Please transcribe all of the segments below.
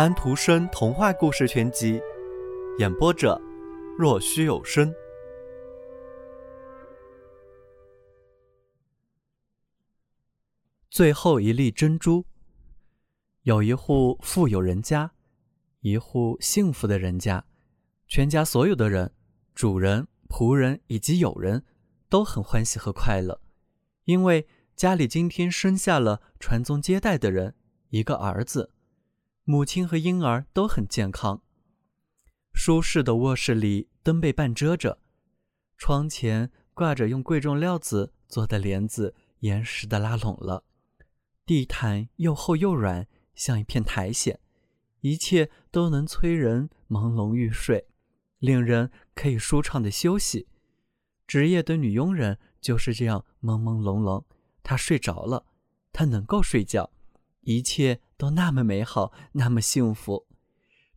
安徒生童话故事全集，演播者：若虚有声。最后一粒珍珠。有一户富有人家，一户幸福的人家，全家所有的人，主人、仆人以及友人，都很欢喜和快乐，因为家里今天生下了传宗接代的人，一个儿子。母亲和婴儿都很健康。舒适的卧室里灯被半遮着，窗前挂着用贵重料子做的帘子，严实的拉拢了。地毯又厚又软，像一片苔藓，一切都能催人朦胧欲睡，令人可以舒畅的休息。职业的女佣人就是这样朦朦胧胧，她睡着了，她能够睡觉，一切。都那么美好，那么幸福。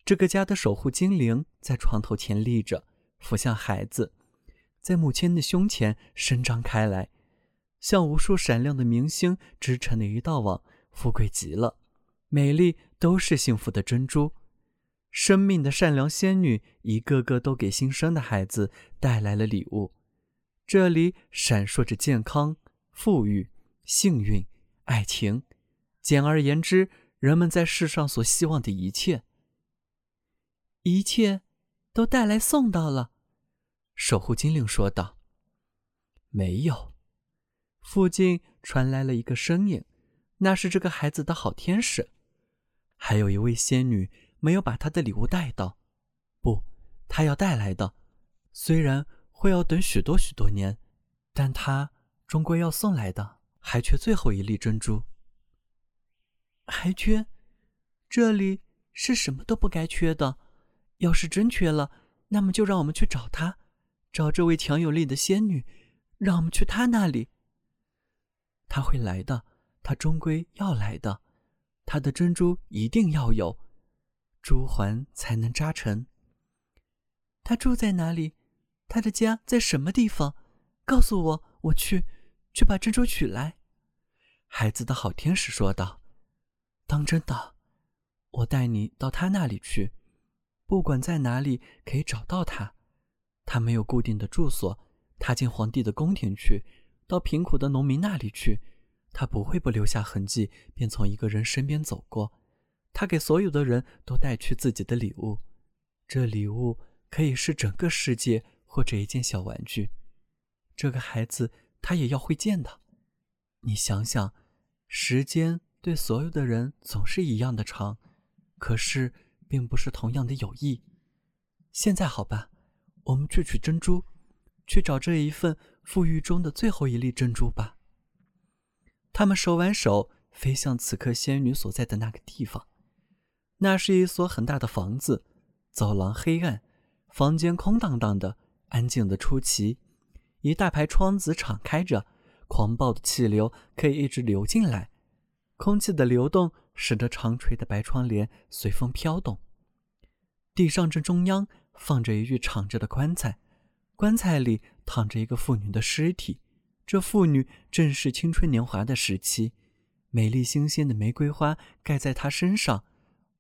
这个家的守护精灵在床头前立着，俯向孩子，在母亲的胸前伸张开来，像无数闪亮的明星织成的一道网，富贵极了，美丽都是幸福的珍珠。生命的善良仙女一个个都给新生的孩子带来了礼物，这里闪烁着健康、富裕、幸运、爱情，简而言之。人们在世上所希望的一切，一切都带来送到了。守护精灵说道：“没有。”附近传来了一个声音，那是这个孩子的好天使。还有一位仙女没有把她的礼物带到，不，她要带来的，虽然会要等许多许多年，但她终归要送来的，还缺最后一粒珍珠。还缺，这里是什么都不该缺的。要是真缺了，那么就让我们去找她，找这位强有力的仙女，让我们去她那里。她会来的，她终归要来的。她的珍珠一定要有，珠环才能扎成。她住在哪里？她的家在什么地方？告诉我，我去，去把珍珠取来。孩子的好天使说道。当真的，我带你到他那里去，不管在哪里可以找到他。他没有固定的住所，他进皇帝的宫廷去，到贫苦的农民那里去，他不会不留下痕迹，便从一个人身边走过。他给所有的人都带去自己的礼物，这礼物可以是整个世界，或者一件小玩具。这个孩子他也要会见的。你想想，时间。对所有的人总是一样的长，可是并不是同样的友谊。现在好吧，我们去取珍珠，去找这一份富裕中的最后一粒珍珠吧。他们手挽手飞向此刻仙女所在的那个地方。那是一所很大的房子，走廊黑暗，房间空荡荡的，安静的出奇。一大排窗子敞开着，狂暴的气流可以一直流进来。空气的流动使得长垂的白窗帘随风飘动。地上正中央放着一具敞着的棺材，棺材里躺着一个妇女的尸体。这妇女正是青春年华的时期，美丽新鲜的玫瑰花盖在她身上，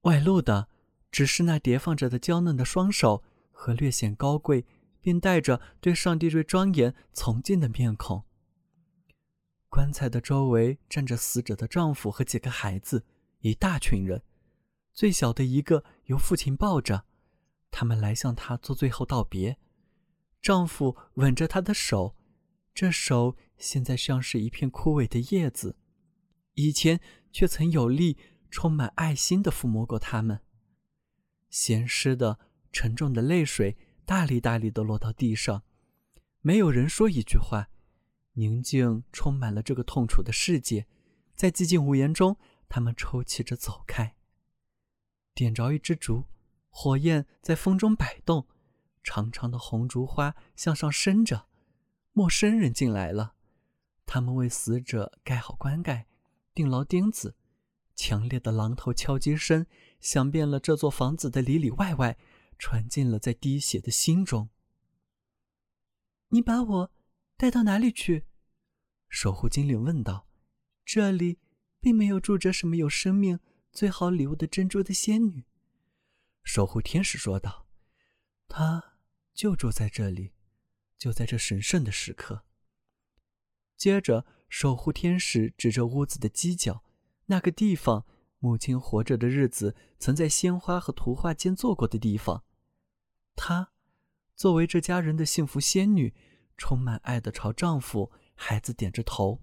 外露的只是那叠放着的娇嫩的双手和略显高贵并带着对上帝最庄严崇敬的面孔。棺材的周围站着死者的丈夫和几个孩子，一大群人。最小的一个由父亲抱着，他们来向他做最后道别。丈夫吻着她的手，这手现在像是一片枯萎的叶子，以前却曾有力、充满爱心的抚摸过他们。咸湿的、沉重的泪水大粒大粒的落到地上，没有人说一句话。宁静充满了这个痛楚的世界，在寂静无言中，他们抽泣着走开。点着一支烛，火焰在风中摆动，长长的红烛花向上伸着。陌生人进来了，他们为死者盖好棺盖，钉牢钉子。强烈的榔头敲击声响遍了这座房子的里里外外，传进了在滴血的心中。你把我。带到哪里去？守护精灵问道。这里并没有住着什么有生命、最好礼物的珍珠的仙女。守护天使说道：“他就住在这里，就在这神圣的时刻。”接着，守护天使指着屋子的犄角，那个地方，母亲活着的日子曾在鲜花和图画间坐过的地方。她，作为这家人的幸福仙女，充满爱的朝丈夫、孩子点着头。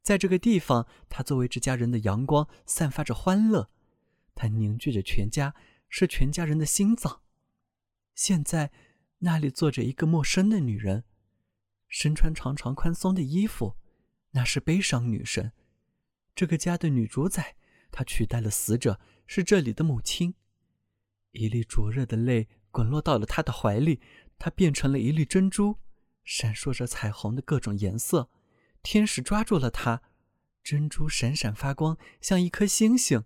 在这个地方，她作为这家人的阳光，散发着欢乐。她凝聚着全家，是全家人的心脏。现在，那里坐着一个陌生的女人。身穿长长宽松的衣服，那是悲伤女神，这个家的女主宰。她取代了死者，是这里的母亲。一粒灼热的泪滚落到了她的怀里，她变成了一粒珍珠，闪烁着彩虹的各种颜色。天使抓住了它，珍珠闪闪发光，像一颗星星，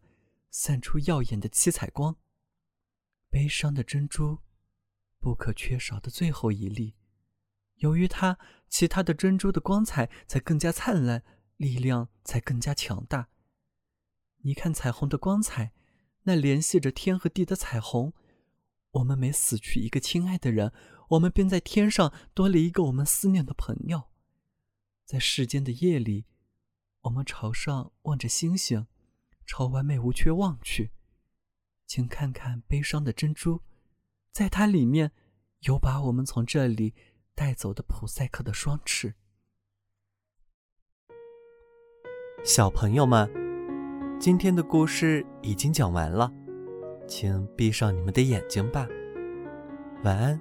散出耀眼的七彩光。悲伤的珍珠，不可缺少的最后一粒。由于它，其他的珍珠的光彩才更加灿烂，力量才更加强大。你看彩虹的光彩，那联系着天和地的彩虹。我们每死去一个亲爱的人，我们便在天上多了一个我们思念的朋友。在世间的夜里，我们朝上望着星星，朝完美无缺望去，请看看悲伤的珍珠，在它里面有把我们从这里。带走的普赛克的双翅。小朋友们，今天的故事已经讲完了，请闭上你们的眼睛吧，晚安。